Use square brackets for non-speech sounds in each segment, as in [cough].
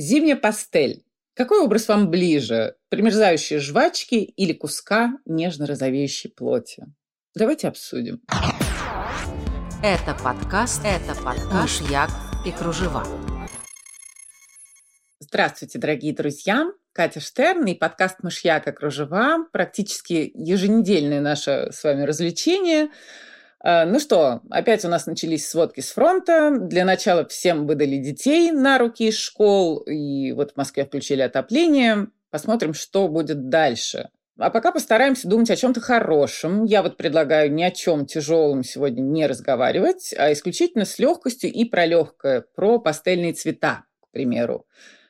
Зимняя пастель. Какой образ вам ближе? Примерзающие жвачки или куска нежно-розовеющей плоти? Давайте обсудим. Это подкаст, это подкаш «Як и кружева». Здравствуйте, дорогие друзья! Катя Штерн и подкаст «Мышьяк и кружева» практически еженедельное наше с вами развлечение – ну что, опять у нас начались сводки с фронта. Для начала всем выдали детей на руки из школ, и вот в Москве включили отопление. Посмотрим, что будет дальше. А пока постараемся думать о чем-то хорошем. Я вот предлагаю ни о чем тяжелом сегодня не разговаривать, а исключительно с легкостью и про легкое, про пастельные цвета, к примеру.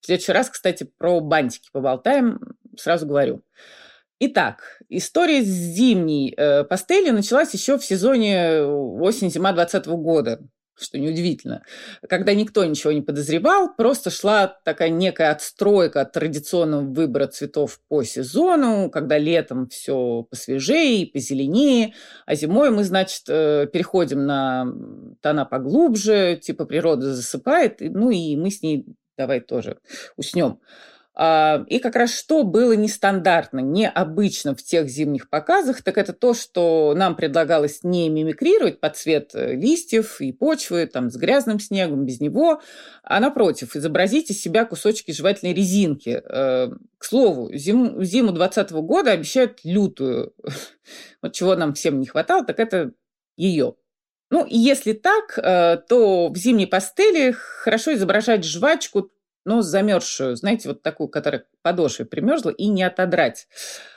В следующий раз, кстати, про бантики поболтаем, сразу говорю. Итак, история с зимней э, пастелью началась еще в сезоне осень-зима 2020 года, что неудивительно, когда никто ничего не подозревал, просто шла такая некая отстройка от традиционного выбора цветов по сезону, когда летом все посвежее, позеленее, а зимой мы, значит, э, переходим на тона поглубже, типа природа засыпает, ну и мы с ней давай тоже уснем. А, и как раз что было нестандартно, необычно в тех зимних показах, так это то, что нам предлагалось не мимикрировать под цвет э, листьев и почвы, там, с грязным снегом, без него, а напротив, изобразить из себя кусочки жевательной резинки. Э, к слову, зиму, зиму 2020 года обещают лютую. [laughs] Вот чего нам всем не хватало, так это ее. Ну, и если так, э, то в зимней пастели хорошо изображать жвачку но замерзшую, знаете, вот такую, которая подошве примерзла, и не отодрать.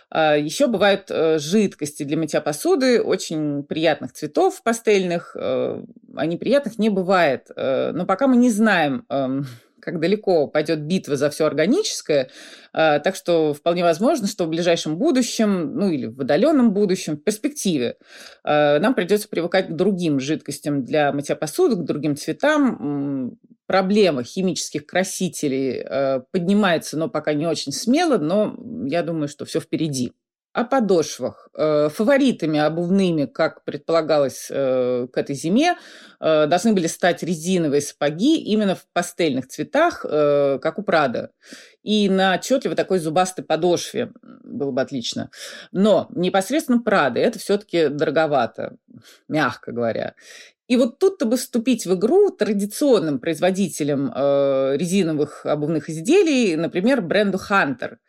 А, Еще бывают э, жидкости для мытья посуды, очень приятных цветов пастельных. Э, а неприятных не бывает. Э, но пока мы не знаем, эм, как далеко пойдет битва за все органическое. А, так что вполне возможно, что в ближайшем будущем, ну или в отдаленном будущем, в перспективе, а, нам придется привыкать к другим жидкостям для мытья посуды, к другим цветам. Проблема химических красителей а, поднимается, но пока не очень смело, но я думаю, что все впереди. О подошвах. Э, фаворитами обувными, как предполагалось э, к этой зиме, э, должны были стать резиновые сапоги именно в пастельных цветах, как у Прада. И на отчетливо такой зубастой подошве было бы отлично. Но непосредственно Прада это все-таки дороговато, мягко говоря. И вот тут-то бы вступить в игру традиционным производителям резиновых обувных изделий, например, бренду Hunter –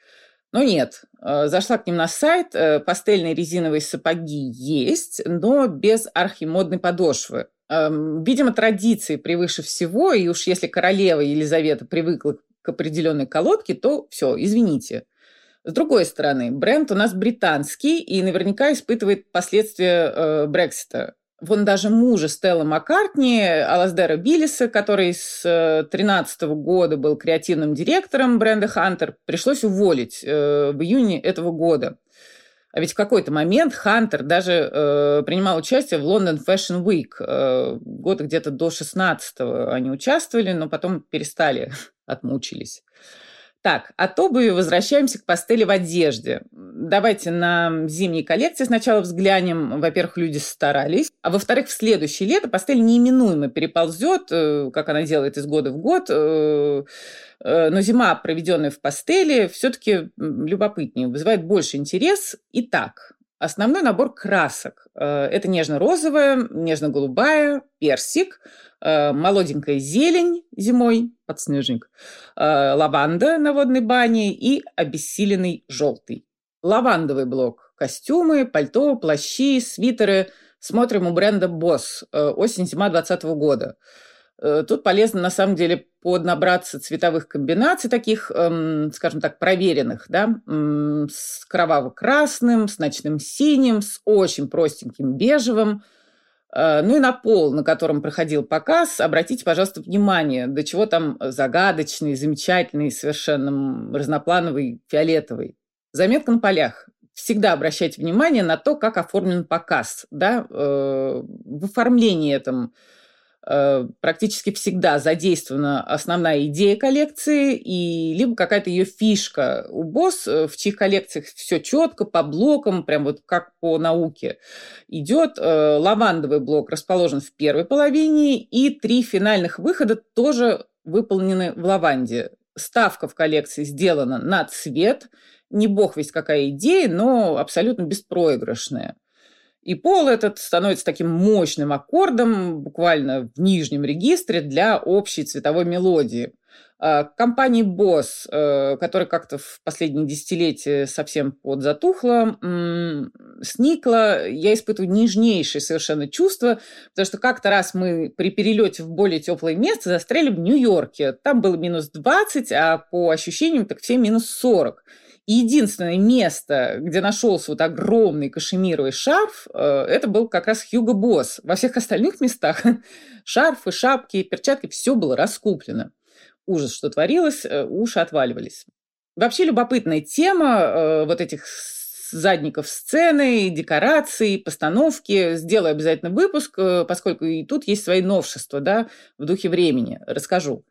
но нет, э, зашла к ним на сайт, э, пастельные резиновые сапоги есть, но без архимодной подошвы. Эм, видимо, традиции превыше всего, и уж если королева Елизавета привыкла к определенной колодке, то все, извините. С другой стороны, бренд у нас британский и наверняка испытывает последствия э, Брексита. Вон даже мужа Стелла Маккартни, Алаздера Биллиса, который с 2013 э, года был креативным директором бренда Хантер, пришлось уволить э, в июне этого года. А ведь в какой-то момент Хантер даже э, принимал участие в London Fashion Week. Года где-то до 16 они участвовали, но потом перестали, [laughs] отмучились. Так, от обуви возвращаемся к пастели в одежде. Давайте на зимние коллекции сначала взглянем. Во-первых, люди старались. А во-вторых, в следующее лето пастель неименуемо переползет, э, как она делает из года в год. Э, э, но зима, проведенная в пастели, все-таки любопытнее, вызывает больше интерес. Итак, Основной набор красок. Это нежно-розовая, нежно-голубая, персик – Э, молоденькая зелень зимой, подснежник, э, лаванда на водной бане и обессиленный желтый. Лавандовый блок. Костюмы, пальто, плащи, свитеры. Смотрим у бренда. Э, осень-зима 2020 года. Тут полезно, на самом деле, поднабраться цветовых комбинаций таких, эм, скажем так, проверенных, да, с кроваво-красным, с ночным синим, с очень простеньким бежевым – Э, ну и на пол, на котором проходил показ, обратите, пожалуйста, внимание, до чего там загадочный, замечательный, совершенно разноплановый, фиолетовый. Заметка на полях. Всегда обращайте внимание на то, как оформлен показ. Да? Э, в оформлении этом Э, практически всегда задействована основная идея коллекции и либо какая-то ее фишка. У Босс, э, в чьих коллекциях все четко, по блокам, прям вот как по науке идет. Э, лавандовый блок расположен в первой половине, и три финальных выхода тоже выполнены в лаванде. ставка в коллекции сделана на цвет. Не бог весь какая идея, но абсолютно беспроигрышная. И пол этот становится таким мощным аккордом, буквально в нижнем регистре для общей цветовой мелодии. А, компании Boss, э, которая как-то в последние десятилетия совсем подзатухла, сникла, я испытываю нежнейшее совершенно чувство, потому что как-то раз мы при перелете в более теплое место застряли в Нью-Йорке. Там было минус 20, а по ощущениям так все минус 40. Единственное место, где нашелся вот огромный кашемировый шарф, э, это был как раз Хьюго Босс. Во всех остальных местах [laughs] шарфы, шапки, перчатки, все было раскуплено. Ужас, что творилось, э, уши отваливались. Вообще любопытная тема э, вот этих задников сцены, декораций, постановки. Сделаю обязательно выпуск, поскольку и тут есть свои новшества, да, в духе времени. Расскажу.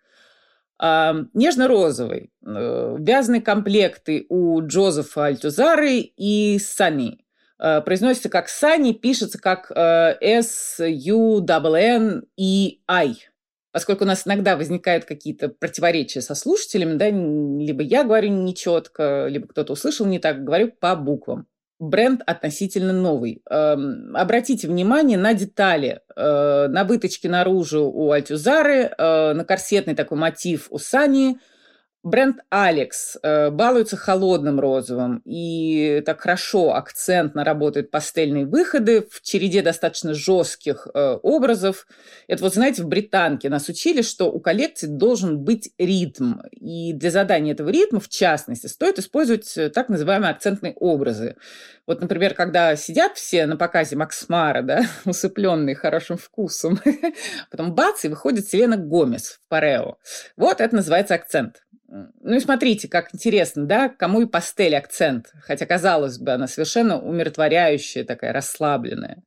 Нежно-розовый. Э, вязаные комплекты у Джозефа Альтузары и Сани. Э, произносится как Сани, пишется как S-U-N-N-E-I. Поскольку у нас иногда возникают какие-то противоречия со слушателями, да, либо я говорю нечетко, либо кто-то услышал не так, говорю по буквам бренд относительно новый. Эм, обратите внимание на детали, э, на выточки наружу у Альтюзары, э, на корсетный такой мотив у Сани – Бренд Алекс э, балуется холодным розовым и так хорошо акцентно работают пастельные выходы в череде достаточно жестких э, образов. Это вот, знаете, в британке нас учили, что у коллекции должен быть ритм. И для задания этого ритма, в частности, стоит использовать э, так называемые акцентные образы. Вот, например, когда сидят все на показе Максмара, да, [laughs] усыпленные хорошим вкусом, [laughs] потом бац, и выходит Селена Гомес в Парео. Вот это называется акцент. Ну и смотрите, как интересно, да, кому и пастель акцент, хотя, казалось бы, она совершенно умиротворяющая, такая расслабленная.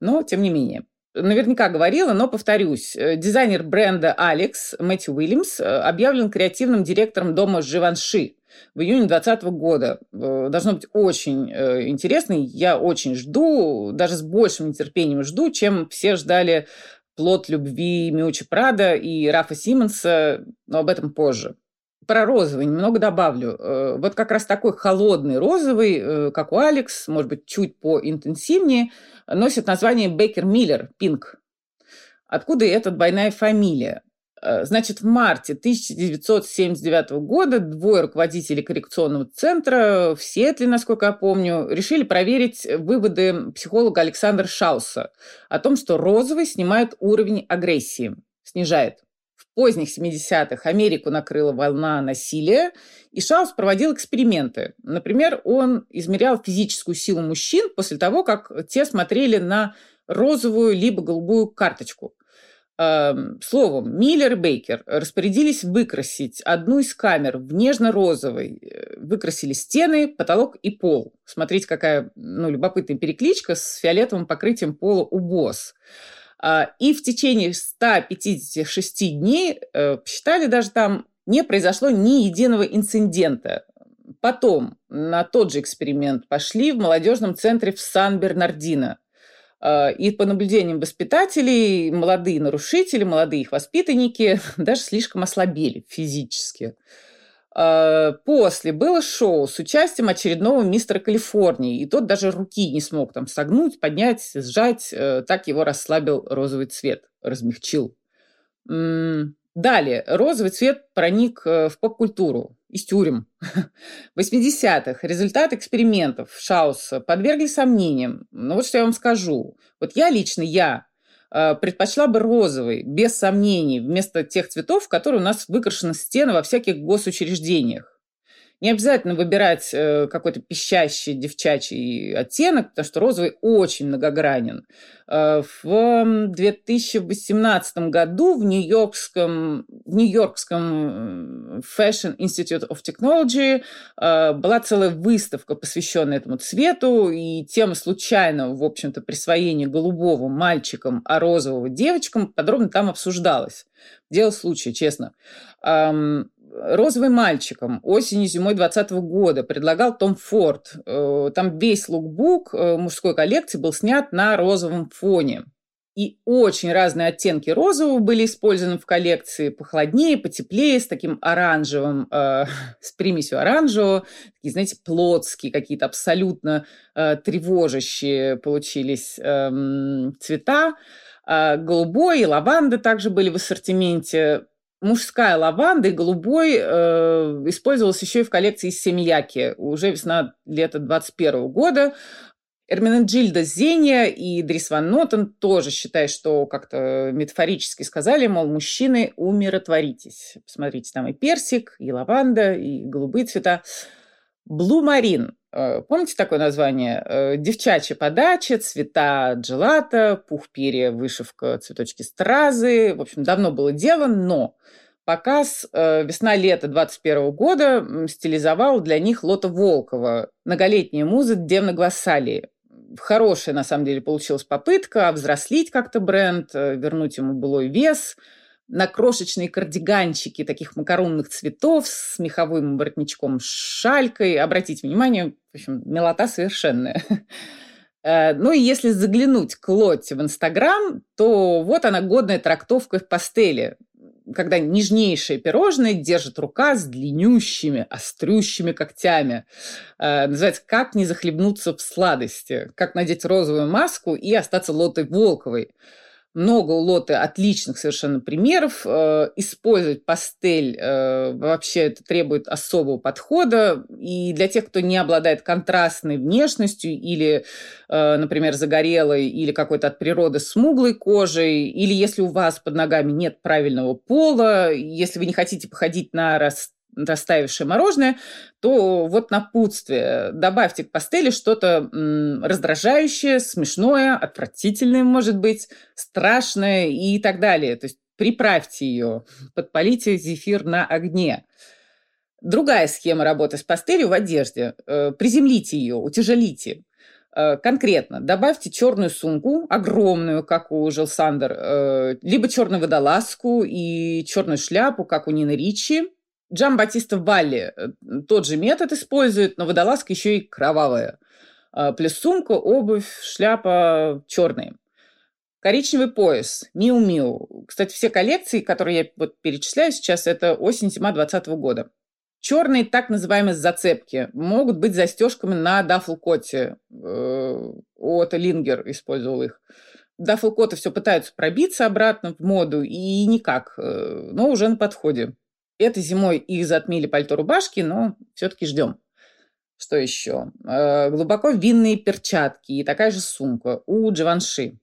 Но, тем не менее. Наверняка говорила, но повторюсь. Э, дизайнер бренда Алекс Мэтью Уильямс э, объявлен креативным директором дома Живанши в июне 2020 года. Э, должно быть очень интересно. Я очень жду, даже с большим нетерпением жду, чем все ждали плод любви Миучи Прада и Рафа Симмонса, но об этом позже про розовый немного добавлю. Э, вот как раз такой холодный розовый, э, как у Алекс, может быть, чуть поинтенсивнее, носит название Бейкер Миллер, Пинк. Откуда эта двойная фамилия? Э, значит, в марте 1979 года двое руководителей коррекционного центра в Сиэтле, насколько я помню, решили проверить выводы психолога Александра Шауса о том, что розовый снимает уровень агрессии, снижает поздних 70-х Америку накрыла волна насилия, и Шаус проводил эксперименты. Например, он измерял физическую силу мужчин после того, как те смотрели на розовую либо голубую карточку. Эм, словом, Миллер и Бейкер распорядились выкрасить одну из камер в нежно-розовый. Э, выкрасили стены, потолок и пол. Смотрите, какая ну, любопытная перекличка с фиолетовым покрытием пола у БОС. А, и в течение 156 дней, э, посчитали даже там, не произошло ни единого инцидента. Потом на тот же эксперимент пошли в молодежном центре в Сан-Бернардино. А, и по наблюдениям воспитателей, молодые нарушители, молодые их воспитанники [laughs] даже слишком ослабели физически. Э, после было шоу с участием очередного мистера Калифорнии, и тот даже руки не смог там согнуть, поднять, сжать. Э, так его расслабил розовый цвет, размягчил. Далее, розовый цвет проник э, в поп-культуру из тюрем. В 80-х результаты экспериментов Шауса подвергли сомнениям. Но вот что я вам скажу. Вот я лично, я предпочла бы розовый, без сомнений, вместо тех цветов, которые у нас выкрашены стены во всяких госучреждениях. Не обязательно выбирать э, какой-то пищащий девчачий оттенок, потому что розовый очень многогранен. Э, в 2018 году в Нью-Йоркском, в Нью-Йоркском Fashion Institute of Technology э, была целая выставка, посвященная этому цвету, и тема случайного, в общем-то, присвоения голубого мальчикам, а розового девочкам подробно там обсуждалась. Дело случая, честно розовым мальчиком осенью зимой 2020 года предлагал Том Форд. Э, там весь лукбук э, мужской коллекции был снят на розовом фоне. И очень разные оттенки розового были использованы в коллекции, похолоднее, потеплее, с таким оранжевым, э, [laughs] с примесью оранжевого, такие, знаете, плотские какие-то абсолютно э, тревожащие получились э, цвета. Э, голубой и лаванда также были в ассортименте. Мужская лаванда и голубой э, использовалась еще и в коллекции Семьяки. Уже весна-лето 21 года. Эрменеджильда Зения и Дрис Ван Нотен тоже считают, что как-то метафорически сказали, мол, мужчины, умиротворитесь. Посмотрите, там и персик, и лаванда, и голубые цвета. Блу Марин. Э, помните такое название? Э, девчачья подача, цвета джелата, пух перья, вышивка, цветочки стразы. В общем, давно было дело, но показ э, весна-лето 21 года стилизовал для них Лота Волкова, многолетняя муза Девна Гвассалии хорошая, на самом деле, получилась попытка взрослить как-то бренд, э, вернуть ему былой вес. На крошечные кардиганчики таких макаронных цветов с меховым воротничком, с шалькой. Обратите внимание, в общем, милота совершенная. [laughs] Э, ну и если заглянуть к Лотте в Инстаграм, то вот она годная трактовка в пастели когда нежнейшее пирожное держит рука с длиннющими, острющими когтями. Э, называется «Как не захлебнуться в сладости», «Как надеть розовую маску и остаться лотой Волковой» много у Лоты отличных совершенно примеров. Э, использовать пастель э, вообще это требует особого подхода. И для тех, кто не обладает контрастной внешностью или, э, например, загорелой или какой-то от природы смуглой кожей, или если у вас под ногами нет правильного пола, если вы не хотите походить на рас растаявшее мороженое, то вот напутствие. Добавьте к пастели что-то раздражающее, смешное, отвратительное, может быть, страшное и так далее. То есть приправьте ее, подпалите зефир на огне. Другая схема работы с пастелью в одежде. Э, приземлите ее, утяжелите. Э, конкретно добавьте черную сумку, огромную, как у Жил Сандер, э, либо черную водолазку и черную шляпу, как у Нины Ричи, Джам Батиста Валли э, тот же метод использует, но водолазка еще и кровавая. А, плюс сумка, обувь, шляпа черные. Коричневый пояс, Миу-Миу. Кстати, все коллекции, которые я вот перечисляю сейчас, это осень-зима 2020 года. Черные так называемые зацепки могут быть застежками на дафлкоте. Э, от Лингер использовал их. Дафлкоты все пытаются пробиться обратно в моду, и никак, э, но уже на подходе. Этой зимой их затмили пальто-рубашки, но все-таки ждем. Что еще? Э, глубоко винные перчатки и такая же сумка у Дживанши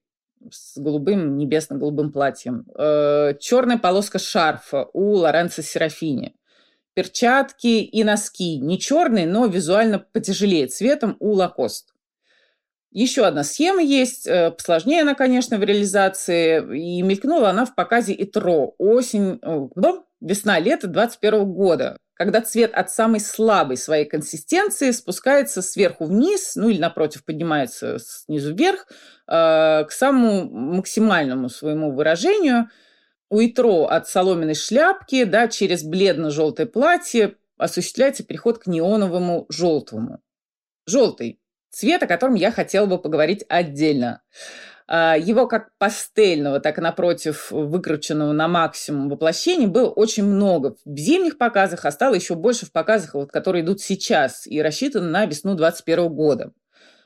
с голубым, небесно-голубым платьем. Э, черная полоска шарфа у Лоренцо Серафини. Перчатки и носки не черные, но визуально потяжелее цветом у Лакост. Еще одна схема есть, э, посложнее она, конечно, в реализации, и мелькнула она в показе ИТРО осень, весна-лето 2021 года, когда цвет от самой слабой своей консистенции спускается сверху вниз, ну или напротив поднимается снизу вверх, э, к самому максимальному своему выражению. У ИТРО от соломенной шляпки да, через бледно-желтое платье осуществляется переход к неоновому желтому. Желтый цвет, о котором я хотела бы поговорить отдельно. А, его как пастельного, так и напротив выкрученного на максимум воплощения было очень много в зимних показах, а стало еще больше в показах, вот, которые идут сейчас и рассчитаны на весну 2021 года.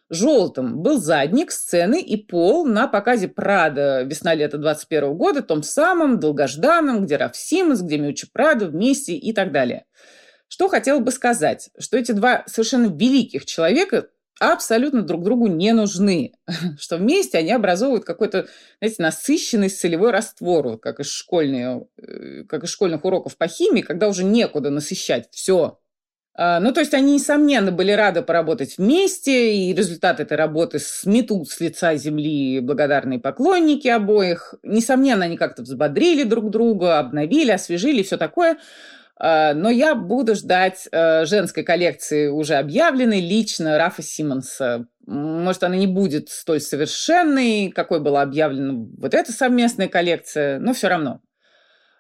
Желтым был задник сцены и пол на показе Прада весна-лето 21 года, том самом долгожданном, где Раф Симмонс, где Мючи Прада вместе и так далее. Что хотела бы сказать, что эти два совершенно великих человека абсолютно друг другу не нужны, [laughs] что вместе они образовывают какой-то, знаете, насыщенный солевой раствор, как из, школьные, э, как из школьных уроков по химии, когда уже некуда насыщать все. А, ну, то есть они, несомненно, были рады поработать вместе, и результат этой работы сметут с лица земли благодарные поклонники обоих. Несомненно, они как-то взбодрили друг друга, обновили, освежили, все такое. А, но я буду ждать э, женской коллекции, уже объявленной лично Рафа Симмонса. Может, она не будет столь совершенной, какой была объявлена вот эта совместная коллекция, но все равно.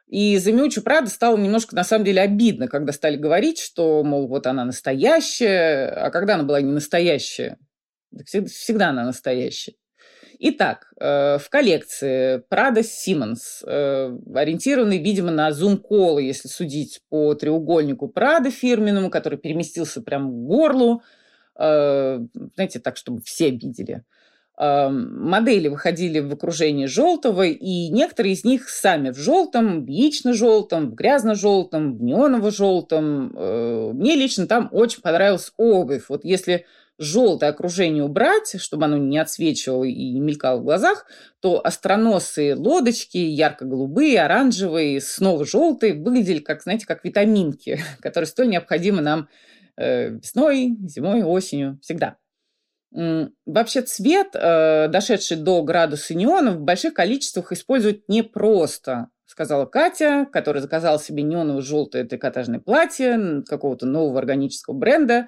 И за Миучу Прада стало немножко, на самом деле, обидно, когда стали говорить, что, мол, вот она настоящая, а когда она была не настоящая? Всегда, она настоящая. Итак, э, в коллекции Prada Siemens, э, ориентированный, видимо, на зум-колы, если судить по треугольнику Prada фирменному, который переместился прямо к горлу, э, знаете, так, чтобы все видели. Модели выходили в окружении желтого, и некоторые из них сами в желтом, в яично-желтом, в грязно-желтом, в неоново-желтом. Мне лично там очень понравилась обувь. Вот если желтое окружение убрать, чтобы оно не отсвечивало и не мелькало в глазах, то остроносые лодочки, ярко-голубые, оранжевые, снова желтые, выглядели, как, знаете, как витаминки, [laughs] которые столь необходимы нам э, весной, зимой, осенью, всегда. Вообще цвет, э, дошедший до градуса неона, в больших количествах использовать непросто, сказала Катя, которая заказала себе неоново-желтое трикотажное платье какого-то нового органического бренда.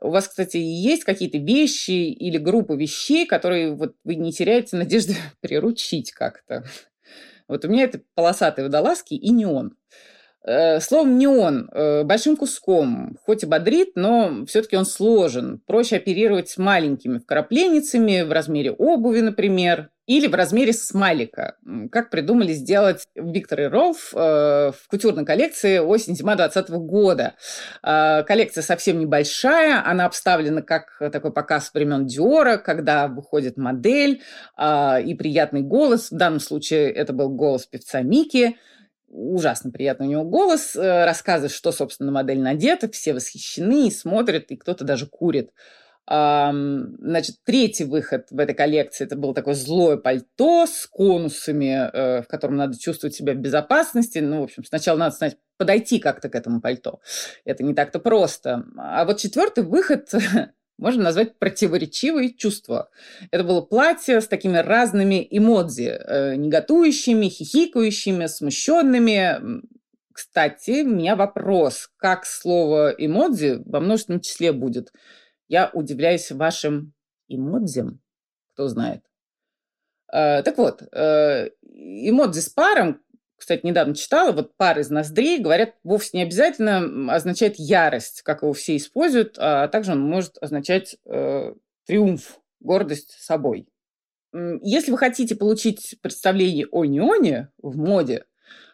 У вас, кстати, есть какие-то вещи или группы вещей, которые вот вы не теряете надежды [laughs] приручить как-то? Вот у меня это полосатые водолазки и неон. Э, словом, неон э, большим куском, хоть и бодрит, но все-таки он сложен. Проще оперировать маленькими вкрапленницами в размере обуви, например, или в размере смайлика. Как придумали сделать Виктор и Ролф э, в кутюрной коллекции осень-зима 2020 года. Э, коллекция совсем небольшая, она обставлена как такой показ времен Диора, когда выходит модель э, и приятный голос. В данном случае это был голос певца Мики ужасно приятный у него голос, рассказывает, что, собственно, модель надета, все восхищены смотрят, и кто-то даже курит. Значит, третий выход в этой коллекции это было такое злое пальто с конусами, э, в котором надо чувствовать себя в безопасности. Ну, в общем, сначала надо знать, подойти как-то к этому пальто. Это не так-то просто. А вот четвертый выход можно назвать противоречивые чувства. Это было платье с такими разными эмодзи, э, неготующими, хихикающими, смущенными. Кстати, у меня вопрос, как слово эмодзи во множественном числе будет – я удивляюсь вашим эмодзям, кто знает. Э, так вот, э, эмодзи с паром, кстати, недавно читала, вот пар из ноздрей, говорят, вовсе не обязательно означает ярость, как его все используют, а также он может означать э, триумф, гордость собой. Если вы хотите получить представление о неоне в моде,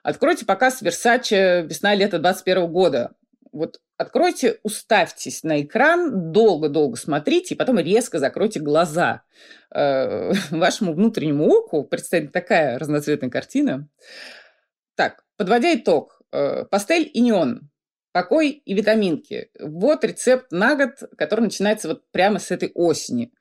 откройте показ Versace весна-лето 2021 года. Вот откройте, уставьтесь на экран, долго-долго смотрите, и потом резко закройте глаза. Э, [laughs] вашему внутреннему оку представит такая разноцветная картина. Так, подводя итог. Э, пастель и неон. Покой и витаминки. Вот рецепт на год, который начинается вот прямо с этой осени.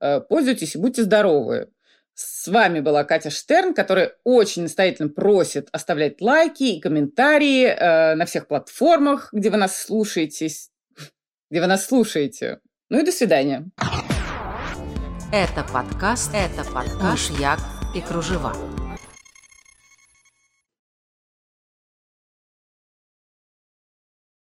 Э, пользуйтесь и будьте здоровы. С вами была Катя Штерн, которая очень настоятельно просит оставлять лайки и комментарии э, на всех платформах, где вы нас слушаете, [laughs] где вы нас слушаете. Ну и до свидания. Это подкаст, это подкаш Як и Кружева.